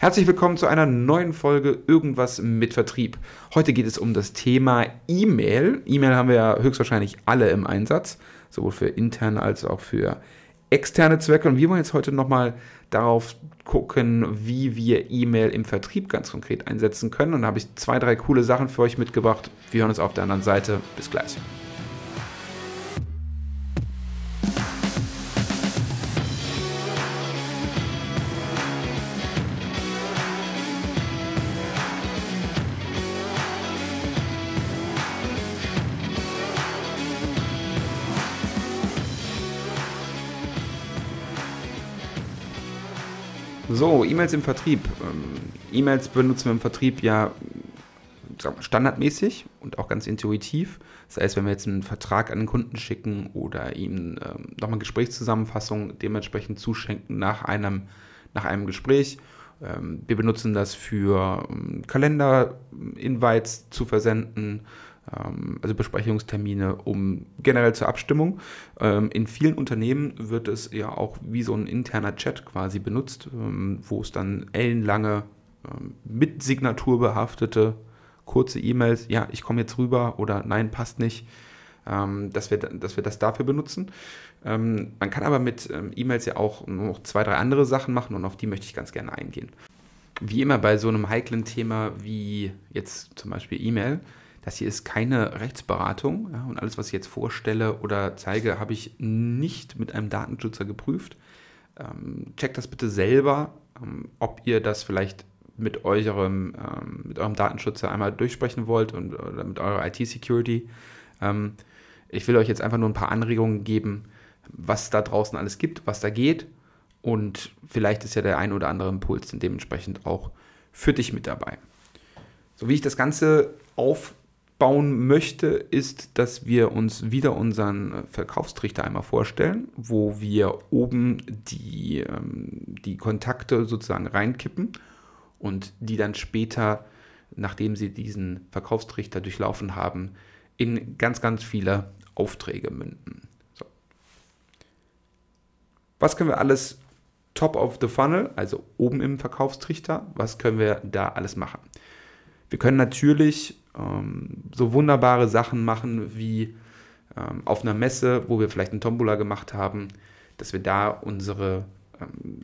Herzlich willkommen zu einer neuen Folge Irgendwas mit Vertrieb. Heute geht es um das Thema E-Mail. E-Mail haben wir ja höchstwahrscheinlich alle im Einsatz, sowohl für interne als auch für externe Zwecke. Und wir wollen jetzt heute nochmal darauf gucken, wie wir E-Mail im Vertrieb ganz konkret einsetzen können. Und da habe ich zwei, drei coole Sachen für euch mitgebracht. Wir hören uns auf der anderen Seite. Bis gleich. So, E-Mails im Vertrieb. Ähm, E-Mails benutzen wir im Vertrieb ja standardmäßig und auch ganz intuitiv. Das heißt, wenn wir jetzt einen Vertrag an den Kunden schicken oder ihm ähm, nochmal Gesprächszusammenfassung dementsprechend zuschenken nach einem, nach einem Gespräch. Ähm, wir benutzen das für ähm, Kalender-Invites zu versenden, also Besprechungstermine, um generell zur Abstimmung. Ähm, in vielen Unternehmen wird es ja auch wie so ein interner Chat quasi benutzt, ähm, wo es dann ellenlange mit Signatur behaftete kurze E-Mails, ja, ich komme jetzt rüber oder nein, passt nicht, dass, wir, dass wir das dafür benutzen. man kann aber mit E-Mails ja auch noch zwei, drei andere Sachen machen und auf die möchte ich ganz gerne eingehen. Wie immer bei so einem heiklen Thema wie jetzt zum Beispiel E-Mail, das hier ist keine Rechtsberatung ja, und alles, was ich jetzt vorstelle oder zeige, habe ich nicht mit einem Datenschützer geprüft. Ähm, checkt das bitte selber, ähm, ob ihr das vielleicht mit eurem, ähm, mit eurem Datenschützer einmal durchsprechen wollt und, oder mit eurer IT-Security. Ähm, ich will euch jetzt einfach nur ein paar Anregungen geben, was da draußen alles gibt, was da geht. Und vielleicht ist ja der ein oder andere Impuls dementsprechend auch für dich mit dabei. So wie ich das Ganze auf bauen möchte, ist, dass wir uns wieder unseren Verkaufstrichter einmal vorstellen, wo wir oben die, ähm, die Kontakte sozusagen reinkippen und die dann später, nachdem sie diesen Verkaufstrichter durchlaufen haben, in ganz, ganz viele Aufträge münden. So. Was können wir alles top of the funnel, also oben im Verkaufstrichter, was können wir da alles machen? Wir können natürlich ähm, so wunderbare Sachen machen wie ähm, auf einer Messe, wo wir vielleicht einen Tombola gemacht haben, dass wir da unsere ähm,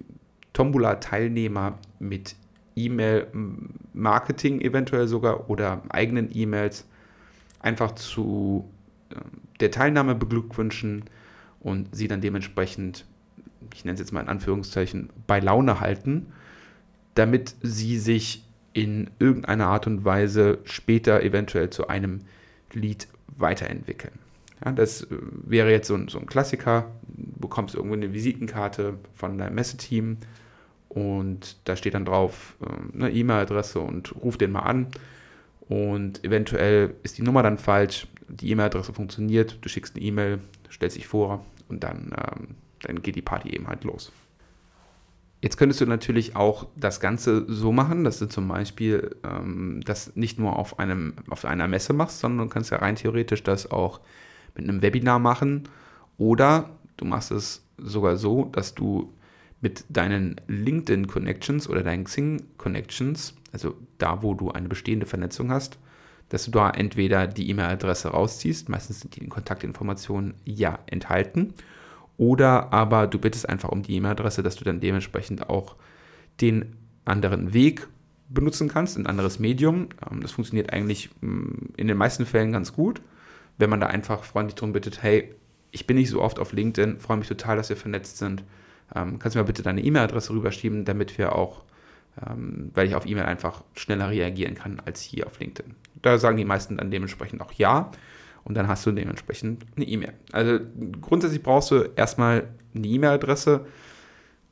Tombola-Teilnehmer mit E-Mail-Marketing eventuell sogar oder eigenen E-Mails einfach zu äh, der Teilnahme beglückwünschen und sie dann dementsprechend, ich nenne es jetzt mal in Anführungszeichen, bei Laune halten, damit sie sich in irgendeiner Art und Weise später eventuell zu einem Lied weiterentwickeln. Ja, das äh, wäre jetzt so ein, so ein Klassiker. Du bekommst irgendwo eine Visitenkarte von deinem Messeteam und da steht dann drauf äh, eine E-Mail-Adresse und ruf den mal an. Und eventuell ist die Nummer dann falsch, die E-Mail-Adresse funktioniert, du schickst eine E-Mail, stellst dich vor und dann, ähm, dann geht die Party eben halt los. Jetzt könntest du natürlich auch das Ganze so machen, dass du zum Beispiel ähm, das nicht nur auf, einem, auf einer Messe machst, sondern du kannst ja rein theoretisch das auch mit einem Webinar machen. Oder du machst es sogar so, dass du mit deinen LinkedIn Connections oder deinen Xing Connections, also da, wo du eine bestehende Vernetzung hast, dass du da entweder die E-Mail-Adresse rausziehst, meistens sind die Kontaktinformationen ja enthalten, oder aber du bittest einfach um die E-Mail-Adresse, dass du dann dementsprechend auch den anderen Weg benutzen kannst, ein anderes Medium. Ähm, das funktioniert eigentlich mm, in den meisten Fällen ganz gut, wenn man da einfach freundlich darum bittet, hey, ich bin nicht so oft auf LinkedIn, freue mich total, dass wir vernetzt sind. Ähm, kannst du mir bitte deine E-Mail-Adresse rüberschieben, damit wir auch, ähm, weil ich auf E-Mail einfach schneller reagieren kann als hier auf LinkedIn. Da sagen die meisten dann dementsprechend auch ja und dann hast du dementsprechend eine E-Mail. Also grundsätzlich brauchst du erstmal eine E-Mail-Adresse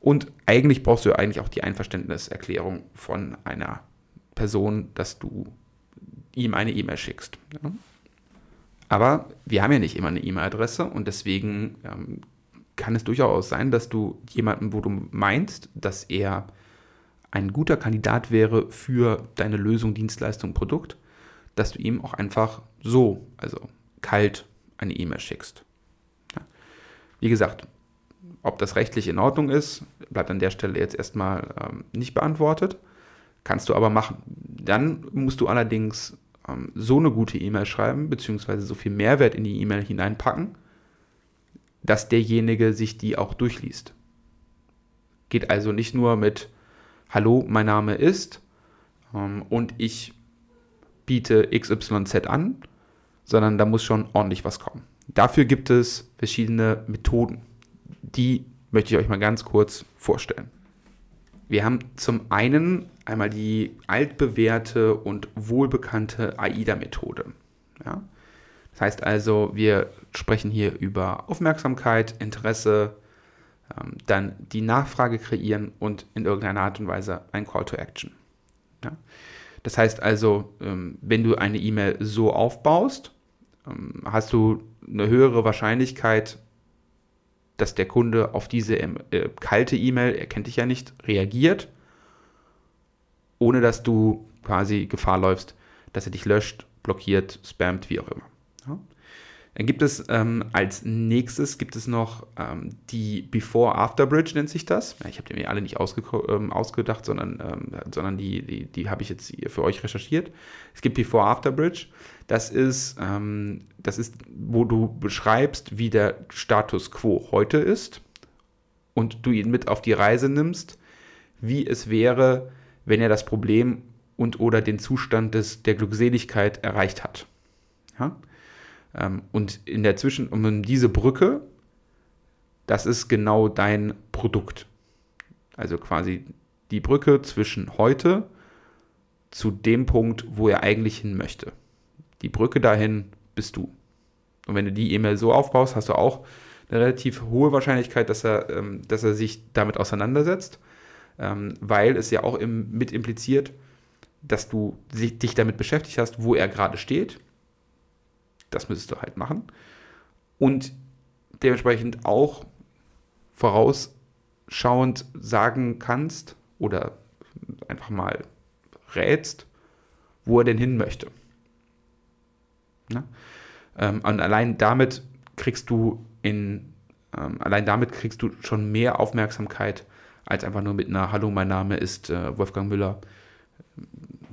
und eigentlich brauchst du eigentlich auch die Einverständniserklärung von einer Person, dass du ihm eine E-Mail schickst. Ja? Aber wir haben ja nicht immer eine E-Mail-Adresse und deswegen ähm, kann es durchaus sein, dass du jemanden, wo du meinst, dass er ein guter Kandidat wäre für deine Lösung, Dienstleistung, Produkt, dass du ihm auch einfach so, also kalt eine E-Mail schickst. Wie gesagt, ob das rechtlich in Ordnung ist, bleibt an der Stelle jetzt erstmal ähm, nicht beantwortet. Kannst du aber machen. Dann musst du allerdings ähm, so eine gute E-Mail schreiben, beziehungsweise so viel Mehrwert in die E-Mail hineinpacken, dass derjenige sich die auch durchliest. Geht also nicht nur mit Hallo, mein Name ist ähm, und ich biete XYZ an, sondern da muss schon ordentlich was kommen. Dafür gibt es verschiedene Methoden. Die möchte ich euch mal ganz kurz vorstellen. Wir haben zum einen einmal die altbewährte und wohlbekannte AIDA-Methode. Ja? Das heißt also, wir sprechen hier über Aufmerksamkeit, Interesse, ähm, dann die Nachfrage kreieren und in irgendeiner Art und Weise ein Call to Action. Ja? Das heißt also, ähm, wenn du eine E-Mail so aufbaust, hast du eine höhere Wahrscheinlichkeit, dass der Kunde auf diese äh, kalte E-Mail, er kennt dich ja nicht, reagiert, ohne dass du quasi Gefahr läufst, dass er dich löscht, blockiert, spammt, wie auch immer. Ja? Dann gibt es ähm, als nächstes gibt es noch ähm, die Before-After-Bridge, nennt sich das. Ja, ich habe die mir alle nicht ähm, ausgedacht, sondern, ähm, sondern die, die, die habe ich jetzt für euch recherchiert. Es gibt Before-After-Bridge. Das ist, ähm, das ist, wo du beschreibst, wie der Status quo heute ist und du ihn mit auf die Reise nimmst, wie es wäre, wenn er das Problem und oder den Zustand des, der Glückseligkeit erreicht hat. Ja? Ähm, und in der Zwischen, um diese Brücke, das ist genau dein Produkt. Also quasi die Brücke zwischen heute zu dem Punkt, wo er eigentlich hin möchte. Die Brücke dahin bist du. Und wenn du die E-Mail so aufbaust, hast du auch eine relativ hohe Wahrscheinlichkeit, dass er, ähm, dass er sich damit auseinandersetzt, ähm, weil es ja auch im, mit impliziert, dass du dich damit beschäftigt hast, wo er gerade steht das müsstest du halt machen. Und dementsprechend auch vorausschauend sagen kannst oder einfach mal rätst, wo er denn hin möchte. Ne? Ähm, und allein damit kriegst du in, ähm, allein damit kriegst du schon mehr Aufmerksamkeit als einfach nur mit einer Hallo, mein Name ist äh, Wolfgang Müller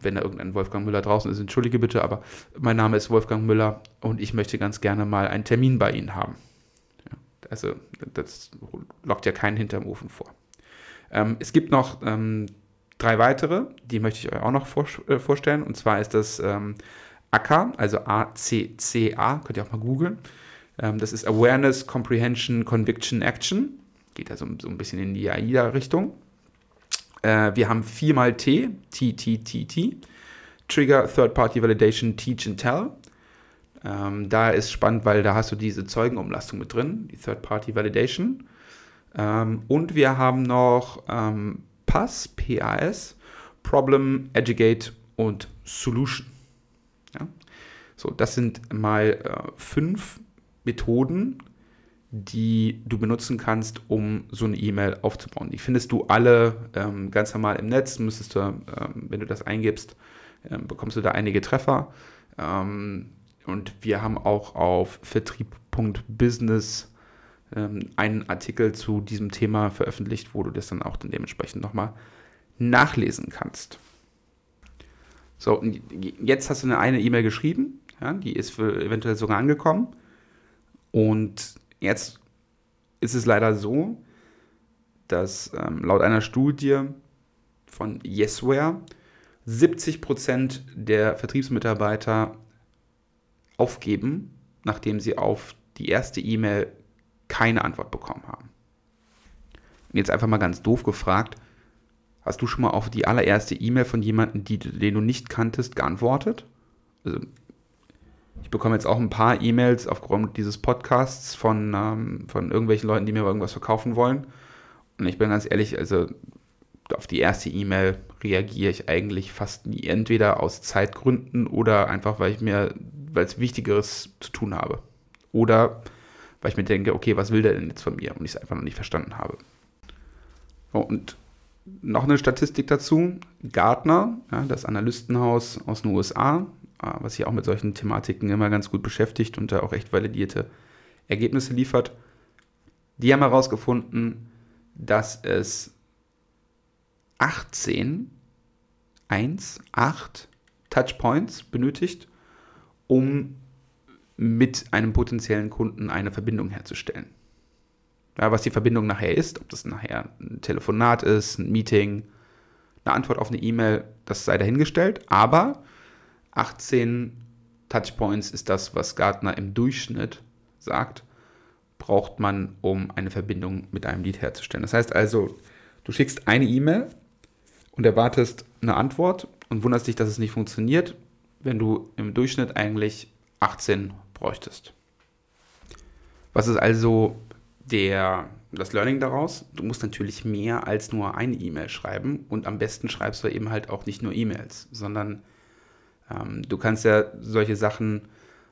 wenn da irgendein Wolfgang Müller draußen ist, entschuldige bitte, aber mein Name ist Wolfgang Müller und ich möchte ganz gerne mal einen Termin bei Ihnen haben. Also das lockt ja keinen hinterm Ofen vor. Ähm, es gibt noch ähm, drei weitere, die möchte ich euch auch noch vor, äh, vorstellen. Und zwar ist das ähm, ACCA, also A-C-C-A, könnt ihr auch mal googeln. Ähm, das ist Awareness, Comprehension, Conviction, Action. Geht also so ein bisschen in die AIDA-Richtung. Äh, wir haben viermal T, T, T, T, T. Trigger, Third-Party Validation, Teach and Tell. Ähm, da ist spannend, weil da hast du diese Zeugenumlastung mit drin, die Third-Party Validation. Ähm, und wir haben noch ähm, PAS, PAS, Problem, Educate und Solution. Ja? So, das sind mal äh, fünf Methoden, die du benutzen kannst, um so eine E-Mail aufzubauen. Die findest du alle ähm, ganz normal im Netz. Müsstest du, ähm, wenn du das eingibst, ähm, bekommst du da einige Treffer. Ähm, und wir haben auch auf vertrieb.business ähm, einen Artikel zu diesem Thema veröffentlicht, wo du das dann auch dann dementsprechend nochmal nachlesen kannst. So, jetzt hast du eine, E-Mail geschrieben, ja, die ist eventuell sogar angekommen. Und Jetzt ist es leider so, dass ähm, laut einer Studie von Yesware 70% der Vertriebsmitarbeiter aufgeben, nachdem sie auf die erste E-Mail keine Antwort bekommen haben. Jetzt einfach mal ganz doof gefragt, hast du schon mal auf die allererste E-Mail von jemandem, den du nicht kanntest, geantwortet? Also ich bekomme jetzt auch ein paar E-Mails aufgrund dieses Podcasts von, ähm, von irgendwelchen Leuten, die mir irgendwas verkaufen wollen. Und ich bin ganz ehrlich, also auf die erste E-Mail reagiere ich eigentlich fast nie. Entweder aus Zeitgründen oder einfach, weil ich mir, weil es Wichtigeres zu tun habe. Oder weil ich mir denke, okay, was will der denn jetzt von mir? Und ich es einfach noch nicht verstanden habe. Und noch eine Statistik dazu. Gartner, ja, das Analystenhaus aus den USA, was sich auch mit solchen Thematiken immer ganz gut beschäftigt und da auch echt validierte Ergebnisse liefert. Die haben herausgefunden, dass es 18, 1, 8 Touchpoints benötigt, um mit einem potenziellen Kunden eine Verbindung herzustellen. Ja, was die Verbindung nachher ist, ob das nachher ein Telefonat ist, ein Meeting, eine Antwort auf eine E-Mail, das sei dahingestellt. Aber 18 Touchpoints ist das, was Gartner im Durchschnitt sagt, braucht man, um eine Verbindung mit einem Lead herzustellen. Das heißt also, du schickst eine E-Mail und erwartest eine Antwort und wunderst dich, dass es nicht funktioniert, wenn du im Durchschnitt eigentlich 18 bräuchtest. Was ist also der, das Learning daraus? Du musst natürlich mehr als nur eine E-Mail schreiben und am besten schreibst du eben halt auch nicht nur E-Mails, sondern ähm, du kannst ja solche Sachen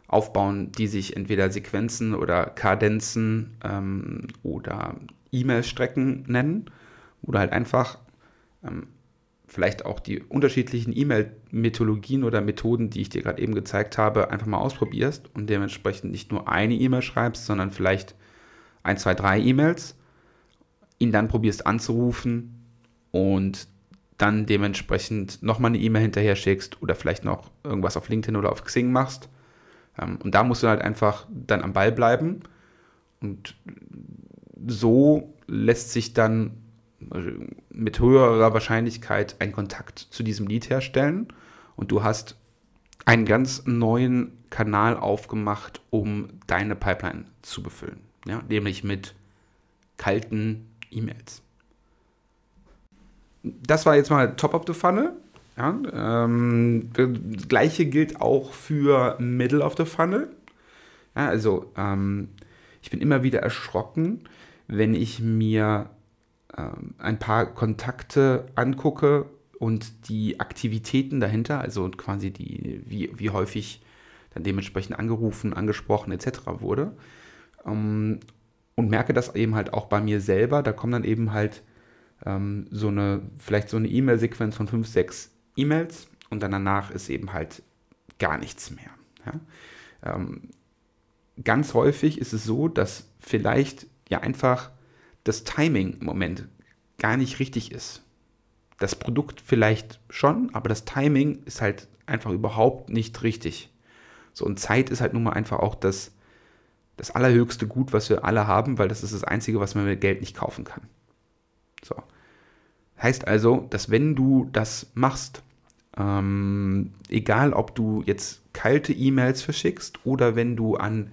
aufbauen, die sich entweder Sequenzen oder Kadenzen ähm, oder E-Mail-Strecken nennen, du halt einfach ähm, vielleicht auch die unterschiedlichen E-Mail-Methodologien oder Methoden, die ich dir gerade eben gezeigt habe, einfach mal ausprobierst und dementsprechend nicht nur eine E-Mail schreibst, sondern vielleicht ein, zwei, drei E-Mails, ihn dann probierst anzurufen und dann dementsprechend nochmal eine E-Mail hinterher schickst oder vielleicht noch irgendwas auf LinkedIn oder auf Xing machst. Ähm, und da musst du halt einfach dann am Ball bleiben. Und so lässt sich dann mit höherer Wahrscheinlichkeit einen Kontakt zu diesem Lied herstellen. Und du hast einen ganz neuen Kanal aufgemacht, um deine Pipeline zu befüllen. Ja, nämlich mit kalten E-Mails das war jetzt mal Top of the Funnel. Ja, ähm, das gleiche gilt auch für Middle of the Funnel. Ja, also ähm, ich bin immer wieder erschrocken, wenn ich mir ähm, ein paar Kontakte angucke und die Aktivitäten dahinter, also quasi die, wie, wie häufig dann dementsprechend angerufen, angesprochen etc. wurde. Ähm, und merke das eben halt auch bei mir selber. Da kommen dann eben halt ähm, so eine, vielleicht so eine E-Mail-Sequenz von fünf, sechs E-Mails und dann danach ist eben halt gar nichts mehr. Ja? Ähm, ganz häufig ist es so, dass vielleicht ja einfach das Timing im Moment gar nicht richtig ist. Das Produkt vielleicht schon, aber das Timing ist halt einfach überhaupt nicht richtig. So, und Zeit ist halt nun mal einfach auch das, das allerhöchste Gut, was wir alle haben, weil das ist das Einzige, was man mit Geld nicht kaufen kann. So. Heißt also, dass wenn du das machst, ähm, egal ob du jetzt kalte E-Mails verschickst oder wenn du an,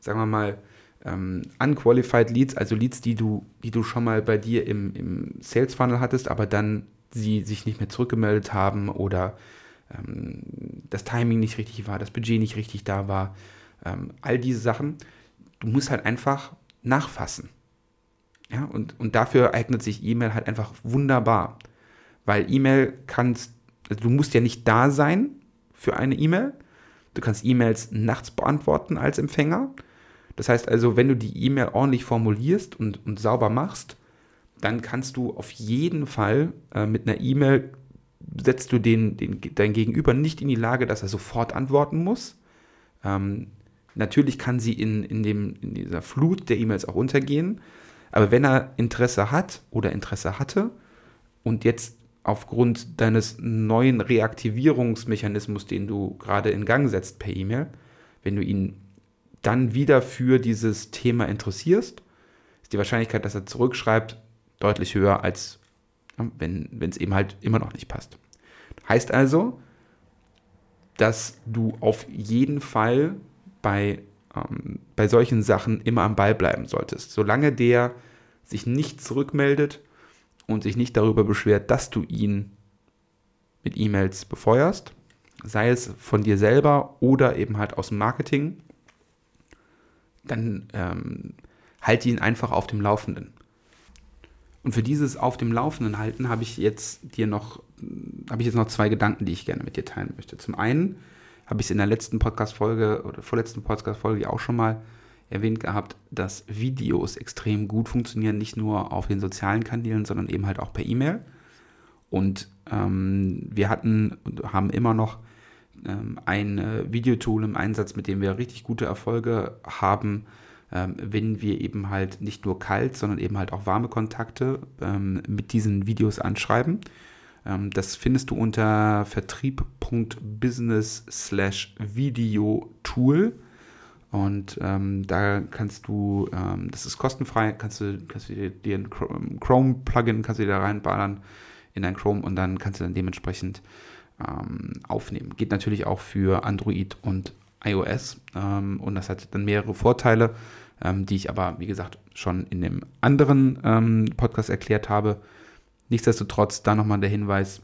sagen wir mal, ähm, unqualified Leads, also Leads, die du, die du schon mal bei dir im, im Sales Funnel hattest, aber dann sie sich nicht mehr zurückgemeldet haben oder ähm, das Timing nicht richtig war, das Budget nicht richtig da war, ähm, all diese Sachen, du musst halt einfach nachfassen. Ja, und, und dafür eignet sich E-Mail halt einfach wunderbar. Weil E-Mail kannst, also du musst ja nicht da sein für eine E-Mail. Du kannst E-Mails nachts beantworten als Empfänger. Das heißt also, wenn du die E-Mail ordentlich formulierst und, und sauber machst, dann kannst du auf jeden Fall äh, mit einer E-Mail setzt du den, den, dein Gegenüber nicht in die Lage, dass er sofort antworten muss. Ähm, natürlich kann sie in, in, dem, in dieser Flut der E-Mails auch untergehen, aber wenn er Interesse hat oder Interesse hatte und jetzt aufgrund deines neuen Reaktivierungsmechanismus, den du gerade in Gang setzt per E-Mail, wenn du ihn dann wieder für dieses Thema interessierst, ist die Wahrscheinlichkeit, dass er zurückschreibt, deutlich höher, als wenn es eben halt immer noch nicht passt. Heißt also, dass du auf jeden Fall bei ähm, bei solchen Sachen immer am Ball bleiben solltest. Solange der sich nicht zurückmeldet und sich nicht darüber beschwert, dass du ihn mit E-Mails befeuerst, sei es von dir selber oder eben halt aus dem Marketing, dann ähm, halte ihn einfach auf dem Laufenden. Und für dieses auf dem Laufenden halten habe ich jetzt dir noch, habe ich jetzt noch zwei Gedanken, die ich gerne mit dir teilen möchte. Zum einen habe ich es in der letzten Podcast-Folge oder vorletzten Podcast-Folge auch schon mal erwähnt gehabt, dass Videos extrem gut funktionieren, nicht nur auf den sozialen Kanälen, sondern eben halt auch per E-Mail. Und ähm, wir hatten und haben immer noch ähm, ein äh, Videotool im Einsatz, mit dem wir richtig gute Erfolge haben, ähm, wenn wir eben halt nicht nur kalt, sondern eben halt auch warme Kontakte ähm, mit diesen Videos anschreiben. Ähm, das findest du unter vertrieb.business slash Videotool. Und ähm, da kannst du, ähm, das ist kostenfrei, kannst du, kannst du dir, dir ein Chrome-Plugin, kannst du dir da reinballern in dein Chrome und dann kannst du dann dementsprechend ähm, aufnehmen. Geht natürlich auch für Android und iOS ähm, und das hat dann mehrere Vorteile, ähm, die ich aber, wie gesagt, schon in dem anderen Podcast erklärt habe. Nichtsdestotrotz da nochmal der Hinweis,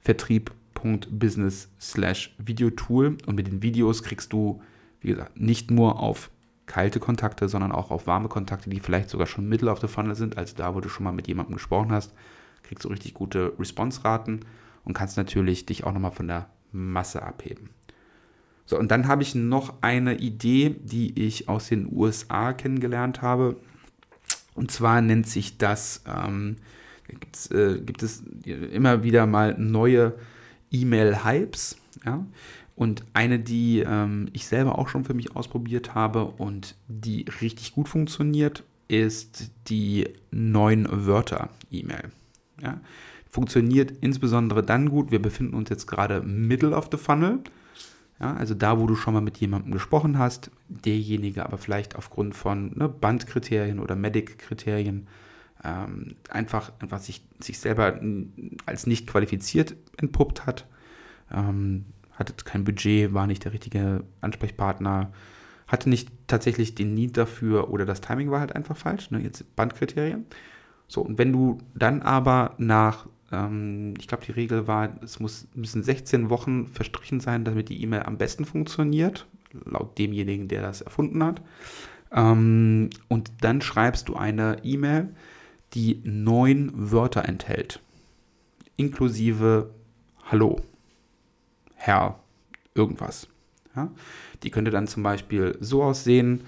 vertrieb.business slash Videotool und mit den Videos kriegst du, wie gesagt, nicht nur auf kalte Kontakte, sondern auch auf warme Kontakte, die vielleicht sogar schon mittel auf der Funnel sind, also da, wo du schon mal mit jemandem gesprochen hast, kriegst du richtig gute Response-Raten und kannst natürlich dich auch nochmal von der Masse abheben. So, und dann habe ich noch eine Idee, die ich aus den USA kennengelernt habe. Und zwar nennt sich das, ähm, äh, gibt es immer wieder mal neue E-Mail-Hypes. Ja? Und eine, die ähm, ich selber auch schon für mich ausprobiert habe und die richtig gut funktioniert, ist die neun Wörter-E-Mail. Ja? Funktioniert insbesondere dann gut, wir befinden uns jetzt gerade middle of the funnel. Ja, also da, wo du schon mal mit jemandem gesprochen hast, derjenige aber vielleicht aufgrund von ne, Bandkriterien oder Medic-Kriterien ähm, einfach, einfach sich, sich selber als nicht qualifiziert entpuppt hat, ähm, hatte kein Budget, war nicht der richtige Ansprechpartner, hatte nicht tatsächlich den Need dafür oder das Timing war halt einfach falsch, ne, jetzt Bandkriterien. So, und wenn du dann aber nach ähm, ich glaube, die Regel war, es muss, müssen 16 Wochen verstrichen sein, damit die E-Mail am besten funktioniert, laut demjenigen, der das erfunden hat. Ähm, und dann schreibst du eine E-Mail, die neun Wörter enthält, inklusive Hallo, Herr, irgendwas. Ja? Die könnte dann zum Beispiel so aussehen,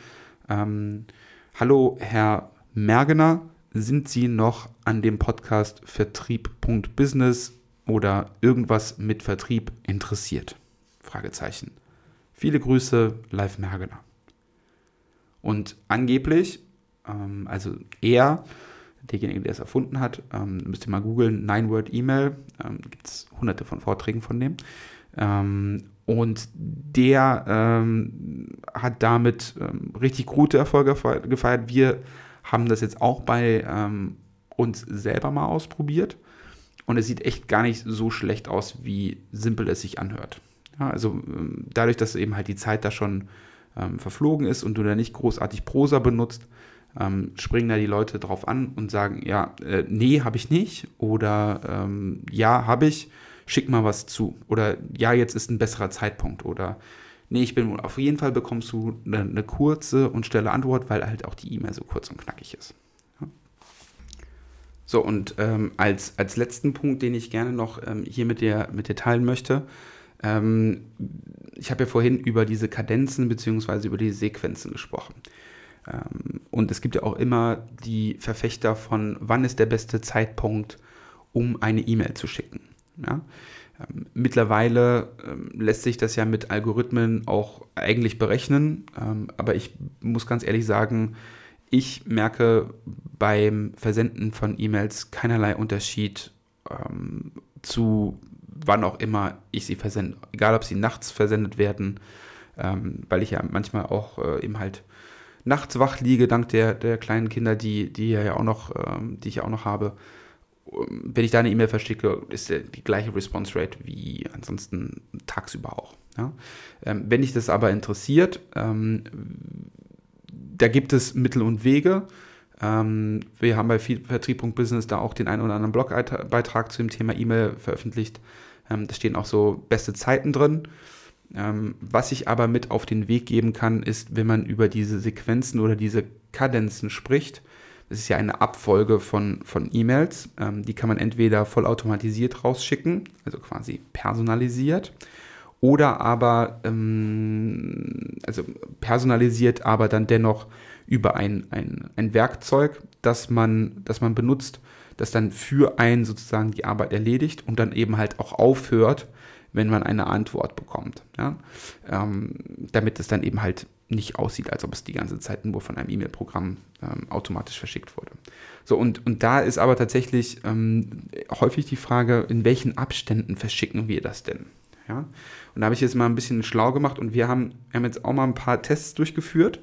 ähm, Hallo, Herr Mergener, sind Sie noch an dem Podcast Vertrieb.business oder irgendwas mit Vertrieb interessiert? Fragezeichen. Viele Grüße, Live Mergener. Und angeblich, ähm, also er, derjenige, der es erfunden hat, ähm, müsst ihr mal googeln, Nine-Word-E-Mail, ähm, gibt es hunderte von Vorträgen von dem. Ähm, und der ähm, hat damit ähm, richtig gute Erfolge gefeiert. Wir haben das jetzt auch bei ähm, uns selber mal ausprobiert. Und es sieht echt gar nicht so schlecht aus, wie simpel es sich anhört. Ja, also dadurch, dass eben halt die Zeit da schon verflogen ist und du da nicht großartig Prosa benutzt, ähm, springen da die Leute drauf an und sagen, ja, äh, nee, habe ich nicht. Oder ähm, ja, habe ich, schick mal was zu. Oder ja, jetzt ist ein besserer Zeitpunkt. Oder Nee, ich bin auf jeden Fall bekommst du eine, eine kurze und schnelle Antwort, weil halt auch die E-Mail so kurz und knackig ist. So, und ähm, als, als letzten Punkt, den ich gerne noch ähm, hier mit dir, mit dir teilen möchte, ähm, ich habe ja vorhin über diese Kadenzen bzw. über die Sequenzen gesprochen. Ähm, und es gibt ja auch immer die Verfechter von, wann ist der beste Zeitpunkt, um eine E-Mail zu schicken. Ja? Ähm, mittlerweile ähm, lässt sich das ja mit Algorithmen auch eigentlich berechnen, ähm, aber ich muss ganz ehrlich sagen, ich merke beim Versenden von E-Mails keinerlei Unterschied zu wann auch immer ich sie versende. Egal, ob sie nachts versendet werden, weil ich ja manchmal auch äh, eben halt nachts wach liege, dank der, der kleinen Kinder, die, die ja auch noch, die ich auch noch habe wenn ich da eine E-Mail verschicke, ist die gleiche Response Rate wie ansonsten tagsüber auch. Ja? Ähm, wenn dich das aber interessiert, ähm, da gibt es Mittel und Wege. Ähm, wir haben bei Vertrieb.business da auch den einen oder anderen Blogbeitrag zu dem Thema E-Mail veröffentlicht. Ähm, da stehen auch so beste Zeiten drin. Ähm, was ich aber mit auf den Weg geben kann, ist, wenn man über diese Sequenzen oder diese Kadenzen spricht, das ist ja eine Abfolge von, von E-Mails. Ähm, die kann man entweder vollautomatisiert rausschicken, also quasi personalisiert, oder aber ähm, also personalisiert, aber dann dennoch über ein, ein, ein Werkzeug, das man, das man benutzt, das dann für einen sozusagen die Arbeit erledigt und dann eben halt auch aufhört, wenn man eine Antwort bekommt. Ja? Ähm, damit es dann eben halt nicht aussieht, als ob es die ganze Zeit nur von einem E-Mail-Programm ähm, automatisch verschickt wurde. So, und, und da ist aber tatsächlich ähm, häufig die Frage, in welchen Abständen verschicken wir das denn? Ja? Und da habe ich jetzt mal ein bisschen schlau gemacht und wir haben, haben jetzt auch mal ein paar Tests durchgeführt.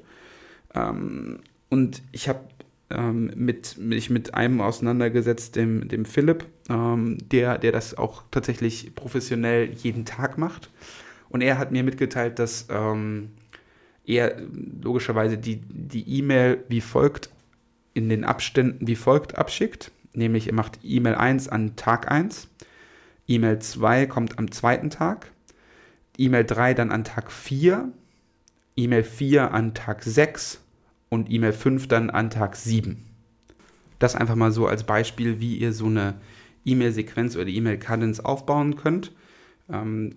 Ähm, und ich habe ähm, mit, mich mit einem auseinandergesetzt, dem, dem Philipp, ähm, der, der das auch tatsächlich professionell jeden Tag macht. Und er hat mir mitgeteilt, dass ähm, er logischerweise die E-Mail e wie folgt in den Abständen wie folgt abschickt. Nämlich er macht E-Mail 1 an Tag 1, E-Mail 2 kommt am zweiten Tag, E-Mail 3 dann an Tag 4, E-Mail 4 an Tag 6 und E-Mail 5 dann an Tag 7. Das einfach mal so als Beispiel, wie ihr so eine E-Mail-Sequenz oder E-Mail-Cadence aufbauen könnt. Ähm,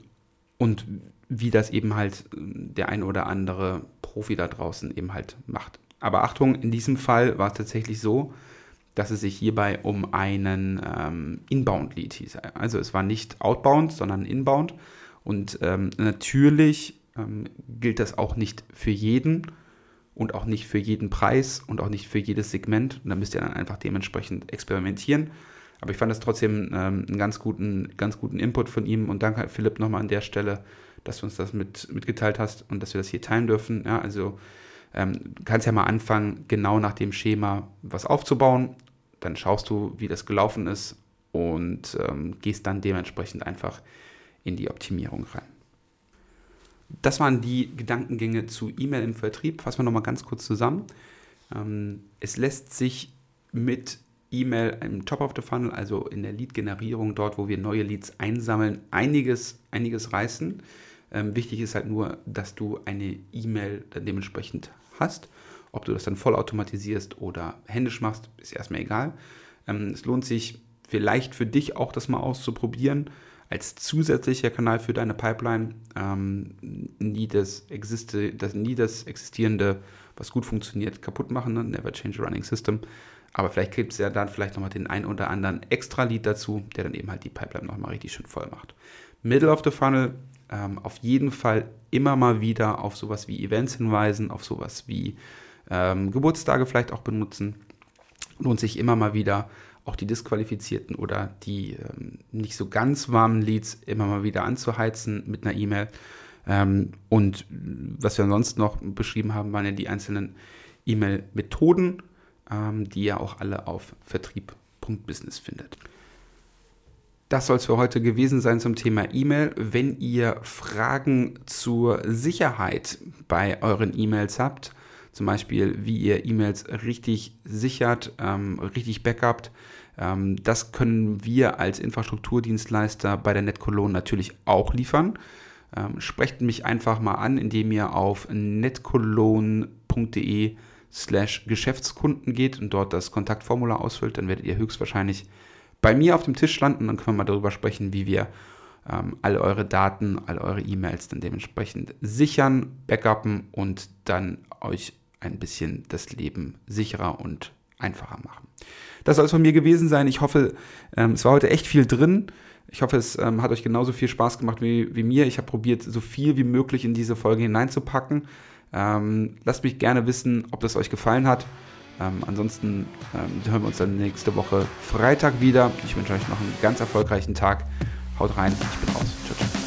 und wie das eben halt äh, der ein oder andere Profi da draußen eben halt macht. Aber Achtung, in diesem Fall war es tatsächlich so, dass es sich hierbei um einen ähm, Inbound-Lead hieß. Also es war nicht Outbound, sondern Inbound. Und ähm, natürlich ähm, gilt das auch nicht für jeden und auch nicht für jeden Preis und auch nicht für jedes Segment. Und da müsst ihr dann einfach dementsprechend experimentieren. Aber ich fand das trotzdem ähm, einen ganz guten, ganz guten Input von ihm und danke Philipp nochmal an der Stelle, dass du uns das mit, mitgeteilt hast und dass wir das hier teilen dürfen. Ja, also ähm, kannst ja mal anfangen, genau nach dem Schema was aufzubauen. Dann schaust du, wie das gelaufen ist und ähm, gehst dann dementsprechend einfach in die Optimierung rein. Das waren die Gedankengänge zu E-Mail im Vertrieb. Fassen wir nochmal ganz kurz zusammen. Ähm, es lässt sich mit E-Mail im Top of the Funnel, also in der Lead-Generierung, dort, wo wir neue Leads einsammeln, einiges, einiges reißen. Ähm, wichtig ist halt nur, dass du eine E-Mail dementsprechend hast. Ob du das dann vollautomatisierst oder händisch machst, ist erstmal egal. Ähm, es lohnt sich vielleicht für dich auch das mal auszuprobieren als zusätzlicher Kanal für deine Pipeline. Ähm, nie, das existe, das, nie das Existierende, was gut funktioniert, kaputt machen. Ne? Never change a running system. Aber vielleicht gibt es ja dann vielleicht nochmal den ein oder anderen extra Lead dazu, der dann eben halt die Pipeline nochmal richtig schön voll macht. Middle of the Funnel ähm, auf jeden Fall immer mal wieder auf sowas wie Events hinweisen, auf sowas wie ähm, Geburtstage vielleicht auch benutzen. Lohnt sich immer mal wieder auch die disqualifizierten oder die ähm, nicht so ganz warmen Leads immer mal wieder anzuheizen mit einer E-Mail. Ähm, und was wir ansonsten noch beschrieben haben, waren ja die einzelnen E-Mail-Methoden ähm, die ihr auch alle auf vertrieb.business findet. Das soll es für heute gewesen sein zum Thema E-Mail. Wenn ihr Fragen zur Sicherheit bei euren E-Mails habt, zum Beispiel wie ihr E-Mails richtig sichert, ähm, richtig backupt, ähm, das können wir als Infrastrukturdienstleister bei der NetCologne natürlich auch liefern. Ähm, sprecht mich einfach mal an, indem ihr auf netcologne.de slash Geschäftskunden geht und dort das Kontaktformular ausfüllt, dann werdet ihr höchstwahrscheinlich bei mir auf dem Tisch landen. Dann können wir mal darüber sprechen, wie wir ähm, alle eure Daten, alle eure E-Mails dann dementsprechend sichern, backuppen und dann euch ein bisschen das Leben sicherer und einfacher machen. Das soll es von mir gewesen sein. Ich hoffe, ähm, es war heute echt viel drin. Ich hoffe, es ähm, hat euch genauso viel Spaß gemacht wie, wie mir. Ich habe probiert, so viel wie möglich in diese Folge hineinzupacken. Ähm, lasst mich gerne wissen, ob das euch gefallen hat. Ähm, ansonsten ähm, hören wir uns dann nächste Woche Freitag wieder. Ich wünsche euch noch einen ganz erfolgreichen Tag. Haut rein, ich bin raus. Ciao, ciao.